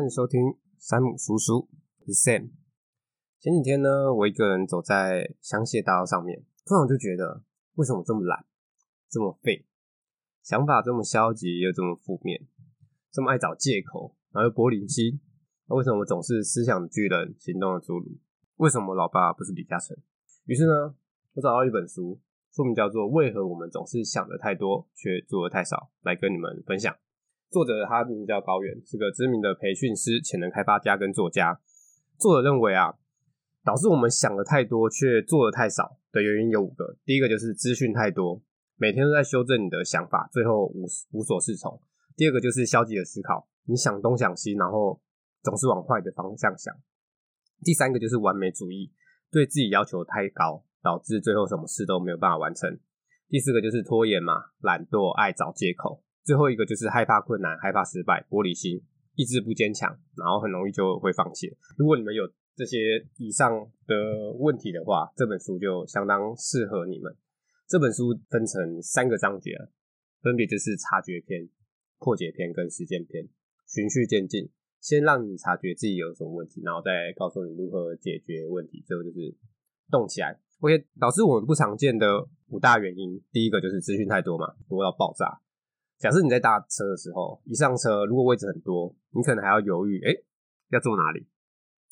欢迎收听山姆叔叔，是 Sam。前几天呢，我一个人走在香榭大道上面，突然就觉得，为什么这么懒，这么废，想法这么消极又这么负面，这么爱找借口，然后又玻璃心？为什么我总是思想巨人，行动的侏儒？为什么老爸不是李嘉诚？于是呢，我找到一本书，书名叫做《为何我们总是想的太多，却做的太少》，来跟你们分享。作者他名字叫高原，是个知名的培训师、潜能开发家跟作家。作者认为啊，导致我们想的太多却做的太少的原因有五个。第一个就是资讯太多，每天都在修正你的想法，最后无无所适从。第二个就是消极的思考，你想东想西，然后总是往坏的方向想。第三个就是完美主义，对自己要求太高，导致最后什么事都没有办法完成。第四个就是拖延嘛，懒惰，爱找借口。最后一个就是害怕困难、害怕失败、玻璃心、意志不坚强，然后很容易就会放弃。如果你们有这些以上的问题的话，这本书就相当适合你们。这本书分成三个章节，分别就是察觉篇、破解篇跟实践篇，循序渐进，先让你察觉自己有什么问题，然后再告诉你如何解决问题。最后就是动起来。OK，导致我们不常见的五大原因，第一个就是资讯太多嘛，多到爆炸。假设你在搭车的时候，一上车，如果位置很多，你可能还要犹豫，诶，要坐哪里？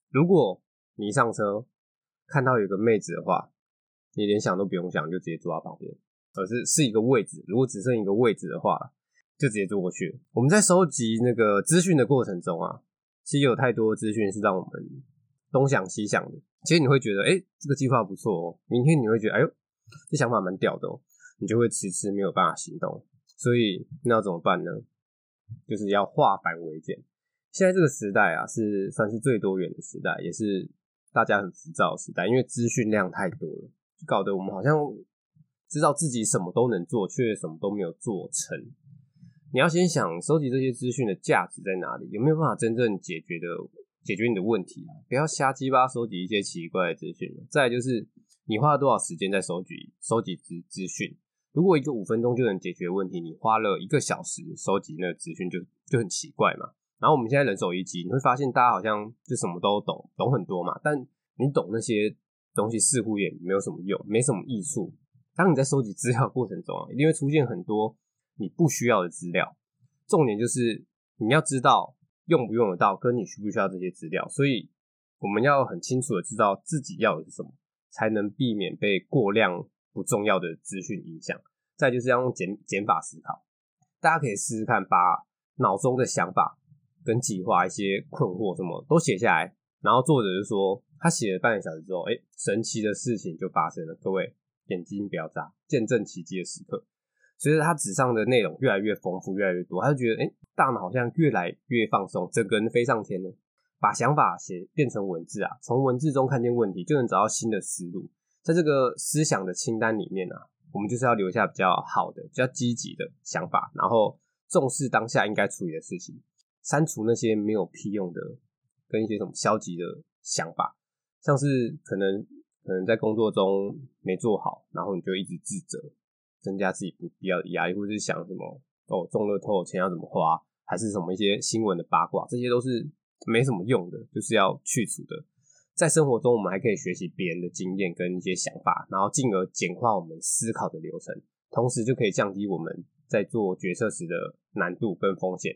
如果你一上车看到有个妹子的话，你连想都不用想，就直接坐到旁边，而是是一个位置。如果只剩一个位置的话，就直接坐过去。我们在收集那个资讯的过程中啊，其实有太多资讯是让我们东想西想的。其实你会觉得，诶，这个计划不错哦。明天你会觉得，哎呦，这想法蛮屌的哦，你就会迟迟没有办法行动。所以那要怎么办呢？就是要化繁为简。现在这个时代啊，是算是最多元的时代，也是大家很浮躁的时代，因为资讯量太多了，搞得我们好像知道自己什么都能做，却什么都没有做成。你要先想收集这些资讯的价值在哪里，有没有办法真正解决的解决你的问题啊？不要瞎鸡巴收集一些奇怪的资讯。再来就是你花了多少时间在收集收集资资讯。如果一个五分钟就能解决问题，你花了一个小时收集那个资讯，就就很奇怪嘛。然后我们现在人手一机，你会发现大家好像就什么都懂，懂很多嘛。但你懂那些东西似乎也没有什么用，没什么益处。当你在收集资料过程中啊，一定会出现很多你不需要的资料。重点就是你要知道用不用得到，跟你需不需要这些资料。所以我们要很清楚的知道自己要的是什么，才能避免被过量。不重要的资讯影响，再就是要用减减法思考。大家可以试试看，把脑中的想法跟计划、一些困惑什么都写下来。然后作者就说，他写了半个小时之后，哎，神奇的事情就发生了。各位眼睛不要眨，见证奇迹的时刻。随着他纸上的内容越来越丰富，越来越多，他就觉得，哎，大脑好像越来越放松，整个人飞上天了。把想法写变成文字啊，从文字中看见问题，就能找到新的思路。在这个思想的清单里面呢、啊，我们就是要留下比较好的、比较积极的想法，然后重视当下应该处理的事情，删除那些没有屁用的跟一些什么消极的想法，像是可能可能在工作中没做好，然后你就一直自责，增加自己不必要的压力，或者是想什么哦中乐透钱要怎么花，还是什么一些新闻的八卦，这些都是没什么用的，就是要去除的。在生活中，我们还可以学习别人的经验跟一些想法，然后进而简化我们思考的流程，同时就可以降低我们在做决策时的难度跟风险。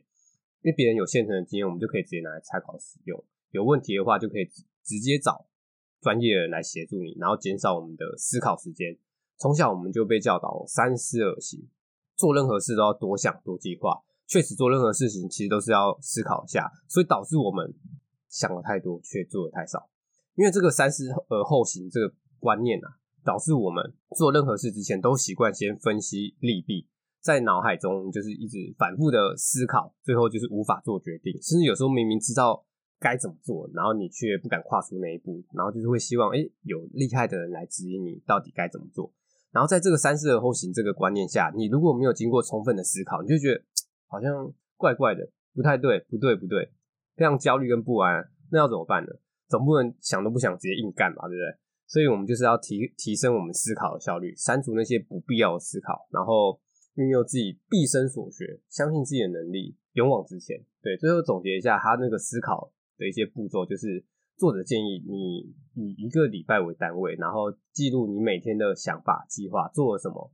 因为别人有现成的经验，我们就可以直接拿来参考使用。有问题的话，就可以直接找专业的人来协助你，然后减少我们的思考时间。从小我们就被教导三思而行，做任何事都要多想多计划。确实，做任何事情其实都是要思考一下，所以导致我们想的太多，却做的太少。因为这个三思而后行这个观念啊，导致我们做任何事之前都习惯先分析利弊，在脑海中就是一直反复的思考，最后就是无法做决定，甚至有时候明明知道该怎么做，然后你却不敢跨出那一步，然后就是会希望诶有厉害的人来指引你到底该怎么做。然后在这个三思而后行这个观念下，你如果没有经过充分的思考，你就觉得好像怪怪的，不太对，不对，不对，非常焦虑跟不安，那要怎么办呢？总不能想都不想直接硬干嘛，对不对？所以我们就是要提提升我们思考的效率，删除那些不必要的思考，然后运用自己毕生所学，相信自己的能力，勇往直前。对，最后总结一下他那个思考的一些步骤，就是作者建议你以一个礼拜为单位，然后记录你每天的想法、计划，做了什么，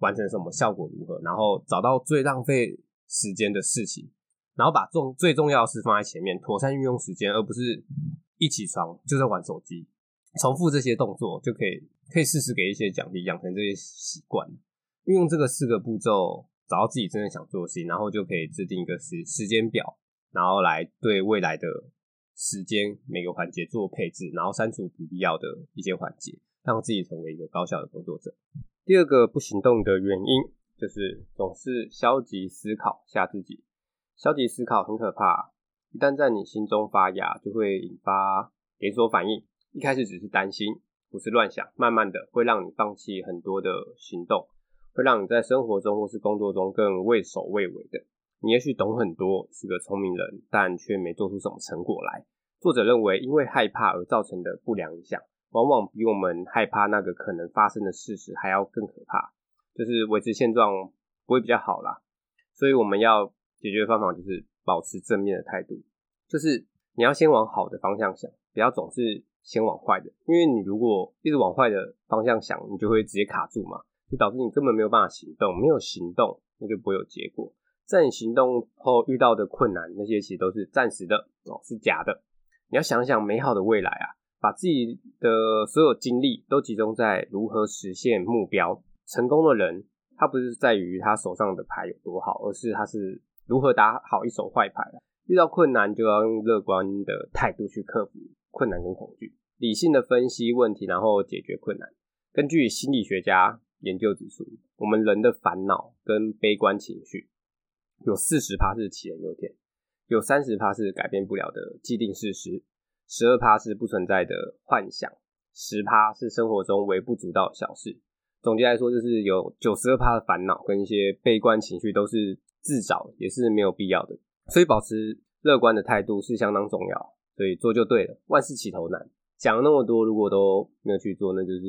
完成什么，效果如何，然后找到最浪费时间的事情，然后把重最重要的事放在前面，妥善运用时间，而不是一起床就在玩手机。重复这些动作就可以，可以适时给一些奖励，养成这些习惯。运用这个四个步骤，找到自己真正想做的事情，然后就可以制定一个时时间表，然后来对未来的时间每个环节做配置，然后删除不必要的一些环节，让自己成为一个高效的工作者。第二个不行动的原因，就是总是消极思考吓自己。消极思考很可怕，一旦在你心中发芽，就会引发连锁反应。一开始只是担心，不是乱想，慢慢的会让你放弃很多的行动，会让你在生活中或是工作中更畏首畏尾的。你也许懂很多，是个聪明人，但却没做出什么成果来。作者认为，因为害怕而造成的不良影响，往往比我们害怕那个可能发生的事实还要更可怕。就是维持现状不会比较好啦，所以我们要解决的方法就是保持正面的态度，就是你要先往好的方向想，不要总是。先往坏的，因为你如果一直往坏的方向想，你就会直接卡住嘛，就导致你根本没有办法行动，没有行动，那就不会有结果。在你行动后遇到的困难，那些其实都是暂时的哦，是假的。你要想想美好的未来啊，把自己的所有精力都集中在如何实现目标。成功的人，他不是在于他手上的牌有多好，而是他是如何打好一手坏牌。遇到困难，就要用乐观的态度去克服。困难跟恐惧，理性的分析问题，然后解决困难。根据心理学家研究指出，我们人的烦恼跟悲观情绪有四十趴是杞人忧天，有三十趴是改变不了的既定事实，十二趴是不存在的幻想，十趴是生活中微不足道的小事。总结来说，就是有九十二趴的烦恼跟一些悲观情绪都是自找，也是没有必要的。所以保持乐观的态度是相当重要。所以做就对了，万事起头难。讲了那么多，如果都没有去做，那就是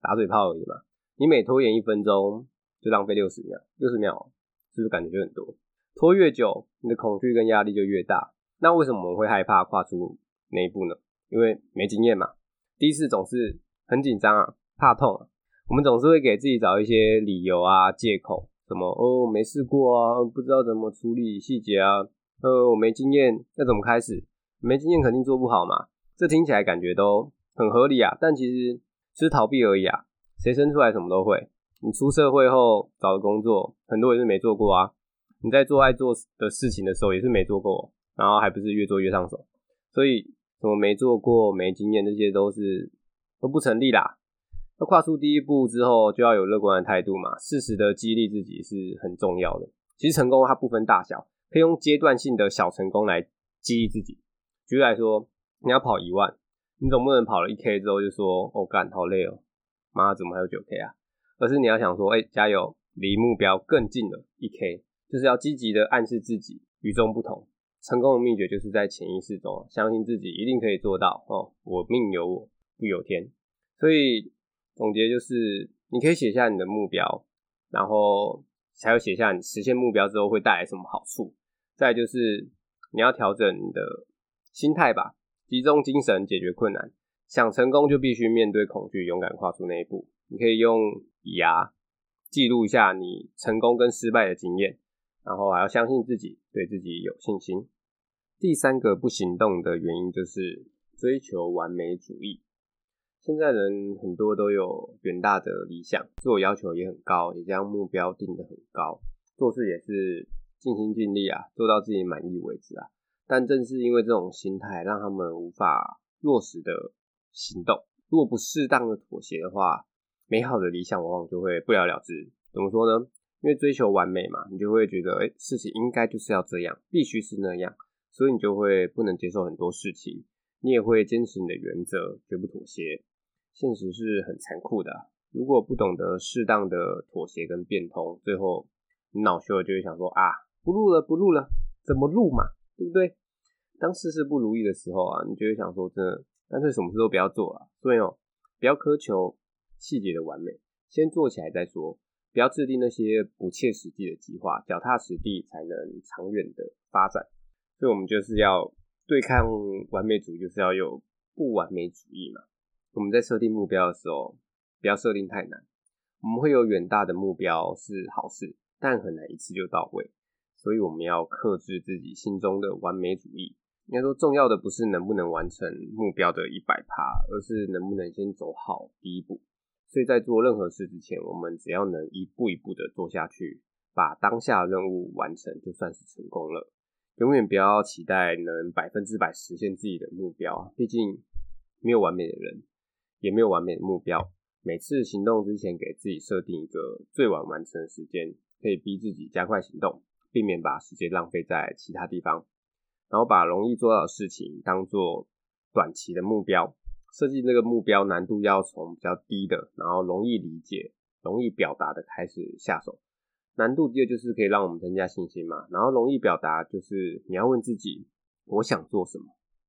打嘴炮而已嘛。你每拖延一分钟，就浪费六十秒，六十秒是不是感觉就很多？拖越久，你的恐惧跟压力就越大。那为什么我们会害怕跨出那一步呢？因为没经验嘛。第一次总是很紧张啊，怕痛啊。我们总是会给自己找一些理由啊、借口，什么哦没试过啊，不知道怎么处理细节啊，呃我没经验，那怎么开始？没经验肯定做不好嘛，这听起来感觉都很合理啊，但其实是逃避而已啊。谁生出来什么都会？你出社会后找的工作，很多也是没做过啊。你在做爱做的事情的时候，也是没做过，然后还不是越做越上手。所以什么没做过、没经验，这些都是都不成立啦。那跨出第一步之后，就要有乐观的态度嘛，适时的激励自己是很重要的。其实成功它不分大小，可以用阶段性的小成功来激励自己。举例来说，你要跑一万，你总不能跑了一 K 之后就说：“哦，干，好累哦，妈，怎么还有九 K 啊？”而是你要想说：“哎、加油，离目标更近了一 K。”就是要积极的暗示自己与众不同。成功的秘诀就是在潜意识中相信自己一定可以做到哦。我命由我不由天，所以总结就是，你可以写下你的目标，然后还要写下你实现目标之后会带来什么好处。再就是你要调整你的。心态吧，集中精神解决困难。想成功就必须面对恐惧，勇敢跨出那一步。你可以用笔啊记录一下你成功跟失败的经验，然后还要相信自己，对自己有信心。第三个不行动的原因就是追求完美主义。现在人很多都有远大的理想，自我要求也很高，也将目标定得很高，做事也是尽心尽力啊，做到自己满意为止啊。但正是因为这种心态，让他们无法落实的行动。如果不适当的妥协的话，美好的理想往往就会不了了之。怎么说呢？因为追求完美嘛，你就会觉得，诶，事情应该就是要这样，必须是那样，所以你就会不能接受很多事情。你也会坚持你的原则，绝不妥协。现实是很残酷的，如果不懂得适当的妥协跟变通，最后你恼羞了就会想说啊，不录了，不录了，怎么录嘛？对不对？当事事不如意的时候啊，你就会想说，真的，干脆什么事都不要做了。所以哦，不要苛求细节的完美，先做起来再说。不要制定那些不切实际的计划，脚踏实地才能长远的发展。所以，我们就是要对抗完美主义，就是要有不完美主义嘛。我们在设定目标的时候，不要设定太难。我们会有远大的目标是好事，但很难一次就到位。所以，我们要克制自己心中的完美主义。应该说，重要的不是能不能完成目标的一百趴，而是能不能先走好第一步。所以在做任何事之前，我们只要能一步一步的做下去，把当下任务完成，就算是成功了。永远不要期待能百分之百实现自己的目标，毕竟没有完美的人，也没有完美的目标。每次行动之前，给自己设定一个最晚完成的时间，可以逼自己加快行动，避免把时间浪费在其他地方。然后把容易做到的事情当做短期的目标。设计那个目标难度要从比较低的，然后容易理解、容易表达的开始下手。难度低的就是可以让我们增加信心嘛。然后容易表达就是你要问自己：我想做什么？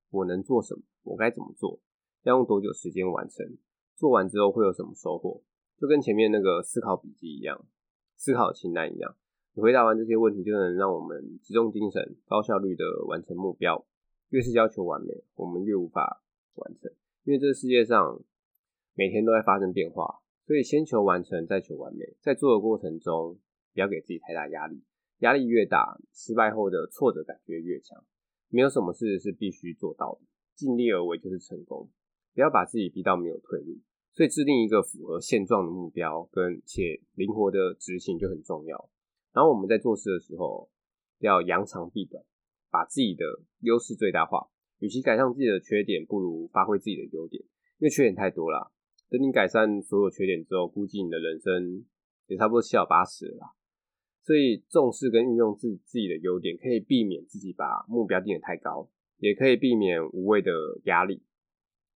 我能做什么？我该怎么做？要用多久时间完成？做完之后会有什么收获？就跟前面那个思考笔记一样，思考清单一样。你回答完这些问题，就能让我们集中精神、高效率的完成目标。越是要求完美，我们越无法完成。因为这世界上每天都在发生变化，所以先求完成，再求完美。在做的过程中，不要给自己太大压力，压力越大，失败后的挫折感觉越强。没有什么事是必须做到的，尽力而为就是成功。不要把自己逼到没有退路，所以制定一个符合现状的目标，跟且灵活的执行就很重要。然后我们在做事的时候，要扬长避短，把自己的优势最大化。与其改善自己的缺点，不如发挥自己的优点，因为缺点太多了。等你改善所有缺点之后，估计你的人生也差不多七老八十了啦。所以重视跟运用自自己的优点，可以避免自己把目标定得太高，也可以避免无谓的压力。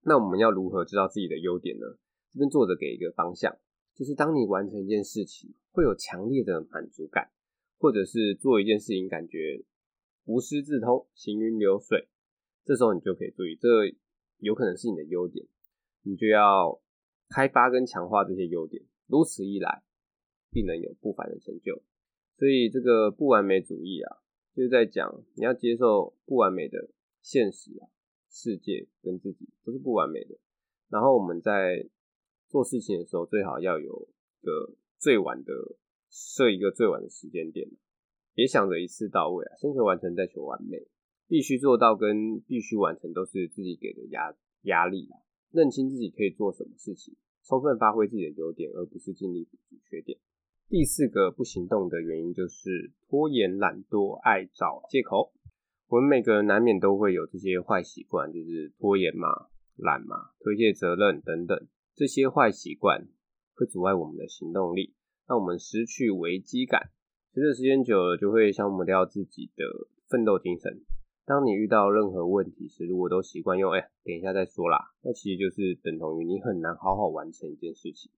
那我们要如何知道自己的优点呢？这边作者给一个方向，就是当你完成一件事情，会有强烈的满足感，或者是做一件事情感觉无师自通、行云流水。这时候你就可以注意，这有可能是你的优点，你就要开发跟强化这些优点，如此一来，必能有不凡的成就。所以这个不完美主义啊，就是在讲你要接受不完美的现实啊，世界跟自己都是不完美的。然后我们在做事情的时候，最好要有个最晚的设一个最晚的时间点，别想着一次到位啊，先求完成再求完美。必须做到跟必须完成都是自己给的压压力啊，认清自己可以做什么事情，充分发挥自己的优点，而不是尽力补足缺点。第四个不行动的原因就是拖延、懒惰、爱找借口。我们每个人难免都会有这些坏习惯，就是拖延嘛、懒嘛、推卸责任等等。这些坏习惯会阻碍我们的行动力，让我们失去危机感。随着时间久了，就会消磨掉自己的奋斗精神。当你遇到任何问题时，如果都习惯用“哎，等一下再说啦”，那其实就是等同于你很难好好完成一件事情。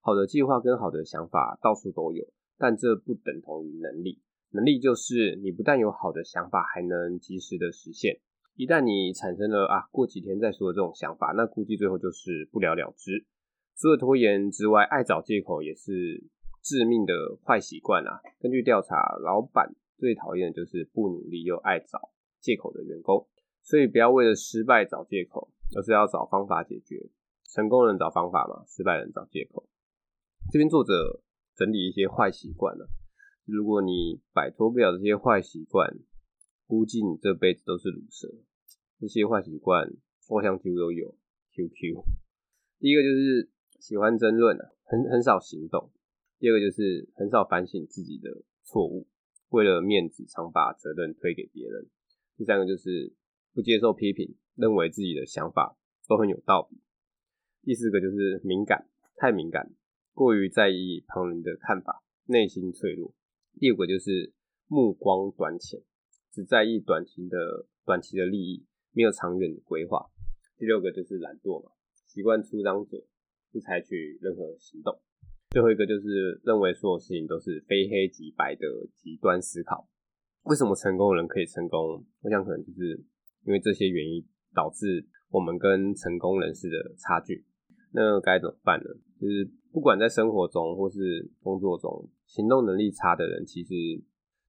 好的计划跟好的想法到处都有，但这不等同于能力。能力就是你不但有好的想法，还能及时的实现。一旦你产生了啊，过几天再说这种想法，那估计最后就是不了了之。除了拖延之外，爱找借口也是致命的坏习惯啊。根据调查，老板最讨厌的就是不努力又爱找借口的员工，所以不要为了失败找借口，而是要找方法解决。成功人找方法嘛，失败人找借口。这边作者整理一些坏习惯了，如果你摆脱不了这些坏习惯，估计你这辈子都是鲁蛇。这些坏习惯，我想几乎都有。QQ，第一个就是喜欢争论，很很少行动；第二个就是很少反省自己的错误，为了面子，常把责任推给别人。第三个就是不接受批评，认为自己的想法都很有道理。第四个就是敏感，太敏感，过于在意旁人的看法，内心脆弱。第五个就是目光短浅，只在意短期的短期的利益，没有长远的规划。第六个就是懒惰嘛，习惯出张嘴，不采取任何行动。最后一个就是认为所有事情都是非黑即白的极端思考。为什么成功人可以成功？我想可能就是因为这些原因导致我们跟成功人士的差距。那该怎么办呢？就是不管在生活中或是工作中，行动能力差的人，其实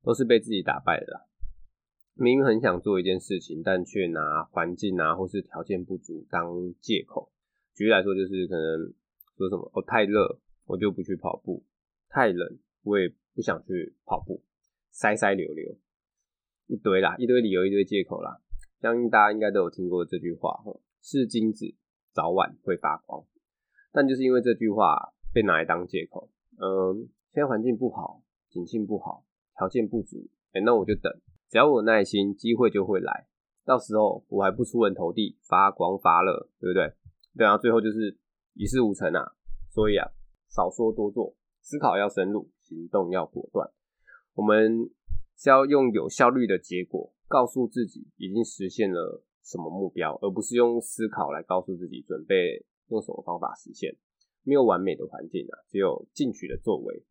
都是被自己打败的。明明很想做一件事情，但却拿环境啊或是条件不足当借口。举例来说，就是可能说什么哦，太热，我就不去跑步；太冷，我也不想去跑步。塞塞流流，一堆啦，一堆理由，一堆借口啦。相信大家应该都有听过这句话，是金子早晚会发光。但就是因为这句话被拿来当借口，嗯，现在环境不好，景气不好，条件不足，哎、那我就等。只要我有耐心，机会就会来。到时候我还不出人头地，发光发热，对不对？对啊，最后就是一事无成啊。所以啊，少说多做，思考要深入，行动要果断。我们是要用有效率的结果告诉自己已经实现了什么目标，而不是用思考来告诉自己准备用什么方法实现。没有完美的环境啊，只有进取的作为。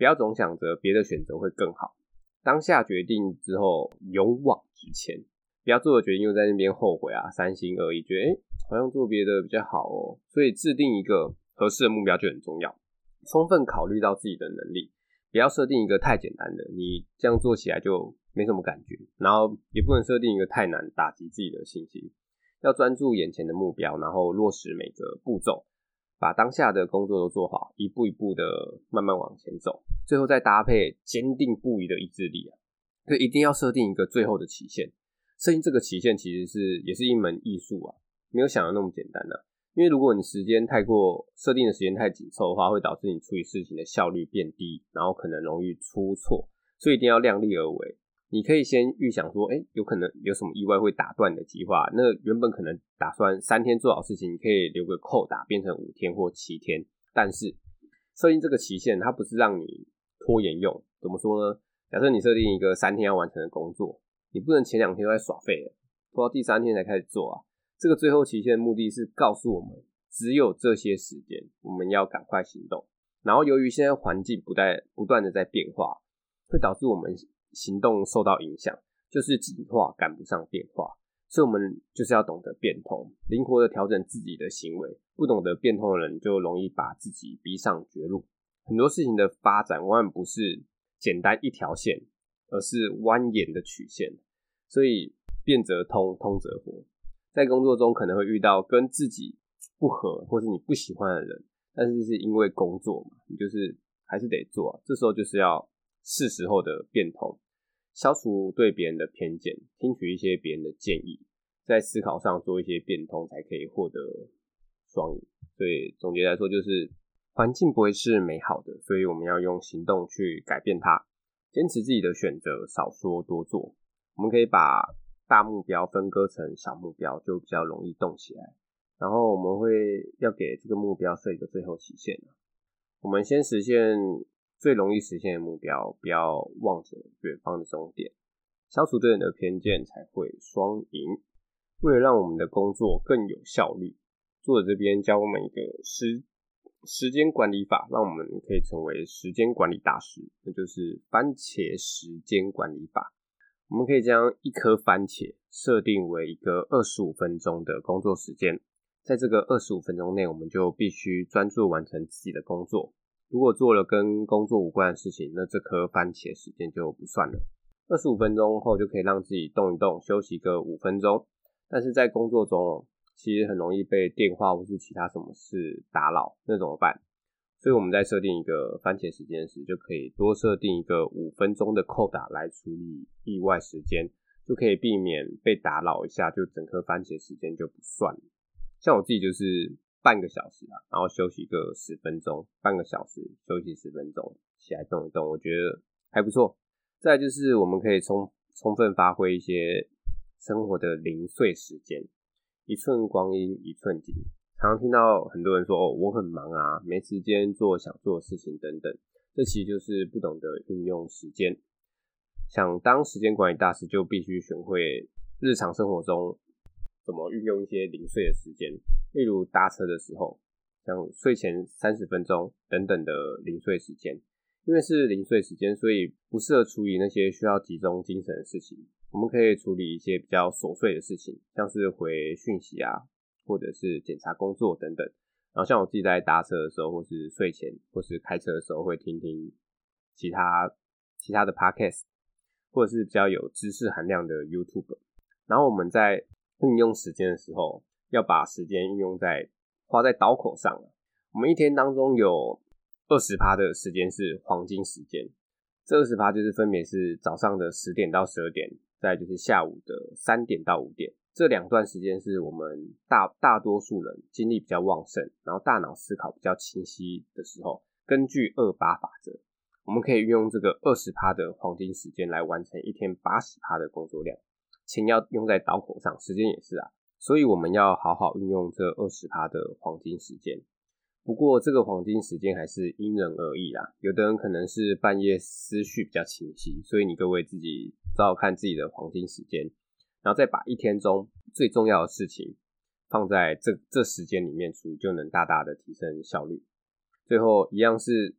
不要总想着别的选择会更好，当下决定之后勇往直前。不要做了决定又在那边后悔啊，三心二意，觉得诶好像做别的比较好哦，所以制定一个合适的目标就很重要，充分考虑到自己的能力，不要设定一个太简单的，你这样做起来就没什么感觉，然后也不能设定一个太难，打击自己的信心。要专注眼前的目标，然后落实每个步骤，把当下的工作都做好，一步一步的慢慢往前走，最后再搭配坚定不移的意志力啊，所以一定要设定一个最后的期限，设定这个期限其实是也是一门艺术啊。没有想的那么简单的，因为如果你时间太过设定的时间太紧凑的话，会导致你处理事情的效率变低，然后可能容易出错，所以一定要量力而为。你可以先预想说，哎，有可能有什么意外会打断你的计划，那原本可能打算三天做好事情，你可以留个扣打，变成五天或七天。但是设定这个期限，它不是让你拖延用。怎么说呢？假设你设定一个三天要完成的工作，你不能前两天都在耍废了，拖到第三天才开始做啊。这个最后期限的目的是告诉我们，只有这些时间，我们要赶快行动。然后由于现在环境不在不断的在变化，会导致我们行动受到影响，就是计划赶不上变化。所以我们就是要懂得变通，灵活的调整自己的行为。不懂得变通的人，就容易把自己逼上绝路。很多事情的发展往往不是简单一条线，而是蜿蜒的曲线。所以变则通，通则活。在工作中可能会遇到跟自己不合或是你不喜欢的人，但是是因为工作嘛，你就是还是得做。这时候就是要是时候的变通，消除对别人的偏见，听取一些别人的建议，在思考上做一些变通，才可以获得双赢。所以总结来说，就是环境不会是美好的，所以我们要用行动去改变它，坚持自己的选择，少说多做。我们可以把大目标分割成小目标，就比较容易动起来。然后我们会要给这个目标设一个最后期限。我们先实现最容易实现的目标，不要望着远方的终点。消除对人的偏见，才会双赢。为了让我们的工作更有效率，作者这边教我们一个时时间管理法，让我们可以成为时间管理大师，那就是番茄时间管理法。我们可以将一颗番茄设定为一个二十五分钟的工作时间，在这个二十五分钟内，我们就必须专注完成自己的工作。如果做了跟工作无关的事情，那这颗番茄时间就不算了。二十五分钟后就可以让自己动一动，休息个五分钟。但是在工作中，其实很容易被电话或是其他什么事打扰，那怎么办？所以我们在设定一个番茄时间时，就可以多设定一个五分钟的扣打来处理意外时间，就可以避免被打扰一下，就整颗番茄时间就不算了。像我自己就是半个小时啊，然后休息个十分钟，半个小时休息十分钟，起来动一动，我觉得还不错。再就是我们可以充充分发挥一些生活的零碎时间，一寸光阴一寸金。常常听到很多人说：“哦，我很忙啊，没时间做想做的事情等等。”这其实就是不懂得运用时间。想当时间管理大师，就必须学会日常生活中怎么运用一些零碎的时间，例如搭车的时候，像睡前三十分钟等等的零碎时间。因为是零碎时间，所以不适合处理那些需要集中精神的事情。我们可以处理一些比较琐碎的事情，像是回讯息啊。或者是检查工作等等，然后像我自己在搭车的时候，或是睡前，或是开车的时候，会听听其他其他的 podcast，或者是比较有知识含量的 YouTube。然后我们在运用时间的时候，要把时间运用在花在刀口上。我们一天当中有二十趴的时间是黄金时间，这二十趴就是分别是早上的十点到十二点，再就是下午的三点到五点。这两段时间是我们大大多数人精力比较旺盛，然后大脑思考比较清晰的时候。根据二八法则，我们可以运用这个二十趴的黄金时间来完成一天八十趴的工作量。钱要用在刀口上，时间也是啊，所以我们要好好运用这二十趴的黄金时间。不过这个黄金时间还是因人而异啦，有的人可能是半夜思绪比较清晰，所以你各位自己找找看自己的黄金时间。然后再把一天中最重要的事情放在这这时间里面处理，就能大大的提升效率。最后一样是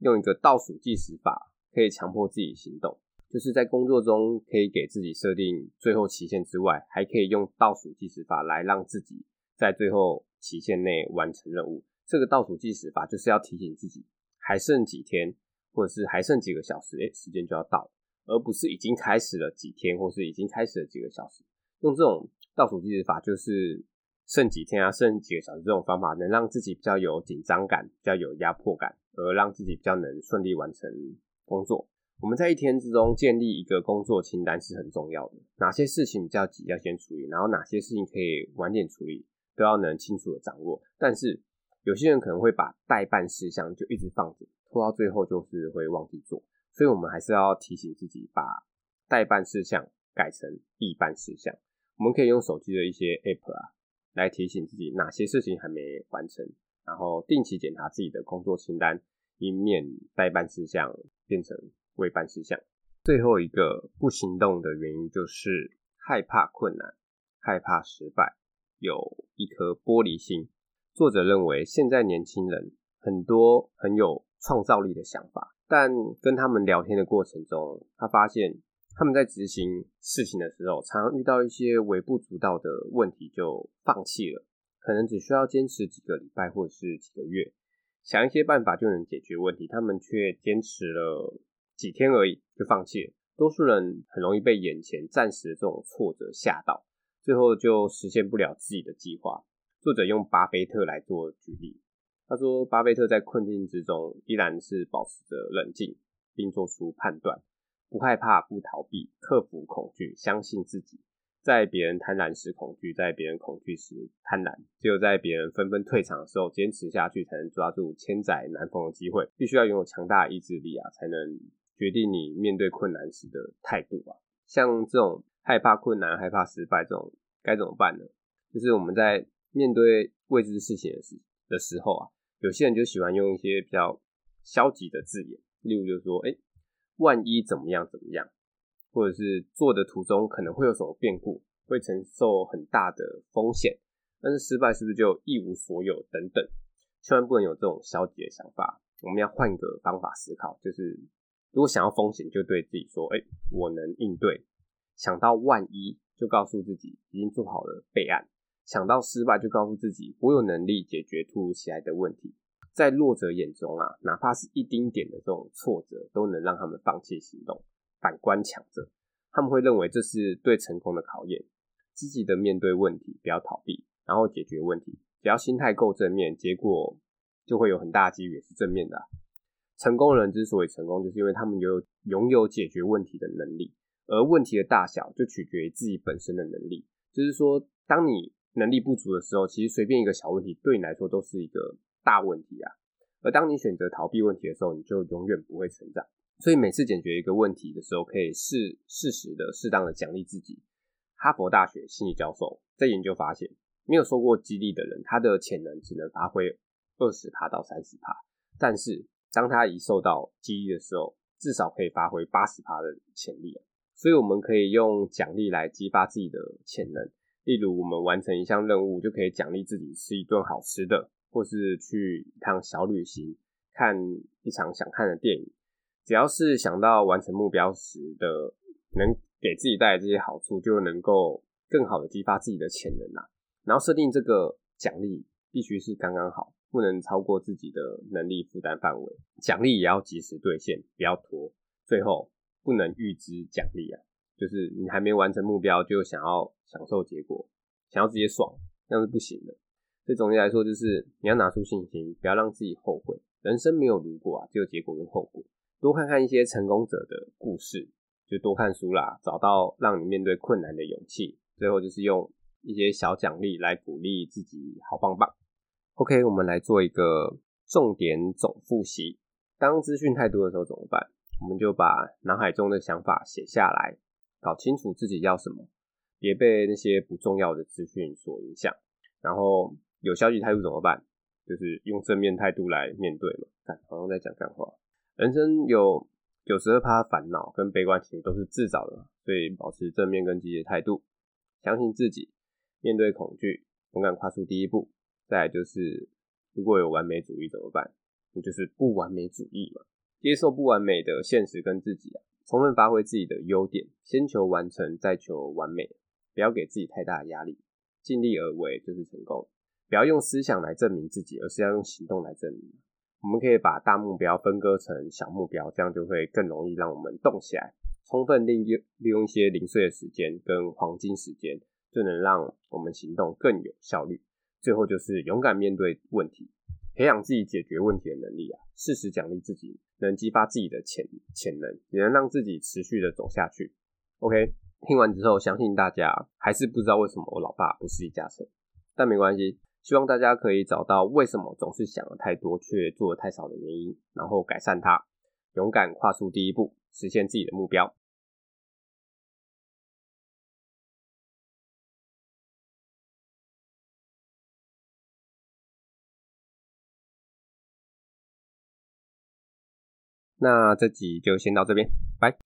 用一个倒数计时法，可以强迫自己行动，就是在工作中可以给自己设定最后期限之外，还可以用倒数计时法来让自己在最后期限内完成任务。这个倒数计时法就是要提醒自己还剩几天，或者是还剩几个小时，哎，时间就要到了。而不是已经开始了几天，或是已经开始了几个小时，用这种倒数计时法，就是剩几天啊，剩几个小时这种方法，能让自己比较有紧张感，比较有压迫感，而让自己比较能顺利完成工作。我们在一天之中建立一个工作清单是很重要的，哪些事情比较急要先处理，然后哪些事情可以晚点处理，都要能清楚的掌握。但是有些人可能会把待办事项就一直放着，拖到最后就是会忘记做。所以，我们还是要提醒自己，把待办事项改成必办事项。我们可以用手机的一些 App 啊，来提醒自己哪些事情还没完成，然后定期检查自己的工作清单，以免待办事项变成未办事项。最后一个不行动的原因就是害怕困难，害怕失败，有一颗玻璃心。作者认为，现在年轻人很多很有创造力的想法。但跟他们聊天的过程中，他发现他们在执行事情的时候，常常遇到一些微不足道的问题就放弃了。可能只需要坚持几个礼拜或者是几个月，想一些办法就能解决问题，他们却坚持了几天而已就放弃了。多数人很容易被眼前暂时的这种挫折吓到，最后就实现不了自己的计划。作者用巴菲特来做举例。他说，巴菲特在困境之中依然是保持着冷静，并做出判断，不害怕，不逃避，克服恐惧，相信自己。在别人贪婪时恐惧，在别人恐惧时贪婪。只有在别人纷纷退场的时候，坚持下去，才能抓住千载难逢的机会。必须要拥有强大的意志力啊，才能决定你面对困难时的态度啊。像这种害怕困难、害怕失败这种，该怎么办呢？就是我们在面对未知事情的时的时候啊。有些人就喜欢用一些比较消极的字眼，例如就是说，哎，万一怎么样怎么样，或者是做的途中可能会有什么变故，会承受很大的风险，但是失败是不是就一无所有等等，千万不能有这种消极的想法。我们要换个方法思考，就是如果想要风险，就对自己说，哎，我能应对；想到万一，就告诉自己已经做好了备案。想到失败，就告诉自己我有能力解决突如其来的问题。在弱者眼中啊，哪怕是一丁点的这种挫折，都能让他们放弃行动，反观强者，他们会认为这是对成功的考验。积极的面对问题，不要逃避，然后解决问题。只要心态够正面，结果就会有很大的几率也是正面的。成功人之所以成功，就是因为他们有拥有解决问题的能力，而问题的大小就取决于自己本身的能力。就是说，当你能力不足的时候，其实随便一个小问题对你来说都是一个大问题啊。而当你选择逃避问题的时候，你就永远不会成长。所以每次解决一个问题的时候，可以适适时的、适当的奖励自己。哈佛大学心理教授在研究发现，没有受过激励的人，他的潜能只能发挥二十趴到三十趴，但是当他一受到激励的时候，至少可以发挥八十趴的潜力啊。所以我们可以用奖励来激发自己的潜能。例如，我们完成一项任务，就可以奖励自己吃一顿好吃的，或是去一趟小旅行，看一场想看的电影。只要是想到完成目标时的能给自己带来这些好处，就能够更好的激发自己的潜能啦。然后设定这个奖励，必须是刚刚好，不能超过自己的能力负担范围。奖励也要及时兑现，不要拖。最后，不能预支奖励啊，就是你还没完成目标就想要享受结果，想要直接爽，那是不行的。所以总结来说，就是你要拿出信心，不要让自己后悔。人生没有如果啊，只有结果跟后果。多看看一些成功者的故事，就多看书啦，找到让你面对困难的勇气。最后就是用一些小奖励来鼓励自己，好棒棒。OK，我们来做一个重点总复习。当资讯太多的时候怎么办？我们就把脑海中的想法写下来，搞清楚自己要什么，别被那些不重要的资讯所影响。然后有消极态度怎么办？就是用正面态度来面对嘛。看，好像在讲干话。人生有九十二趴烦恼跟悲观情绪都是自找的，所以保持正面跟积极态度，相信自己，面对恐惧，勇敢跨出第一步。再来就是，如果有完美主义怎么办？那就是不完美主义嘛，接受不完美的现实跟自己啊，充分发挥自己的优点，先求完成，再求完美，不要给自己太大的压力，尽力而为就是成功。不要用思想来证明自己，而是要用行动来证明。我们可以把大目标分割成小目标，这样就会更容易让我们动起来。充分利用利用一些零碎的时间跟黄金时间，就能让我们行动更有效率。最后就是勇敢面对问题，培养自己解决问题的能力啊，适时奖励自己，能激发自己的潜潜能，也能让自己持续的走下去。OK，听完之后，相信大家还是不知道为什么我老爸不是李嘉诚，但没关系。希望大家可以找到为什么总是想的太多却做的太少的原因，然后改善它，勇敢跨出第一步，实现自己的目标。那这集就先到这边，拜。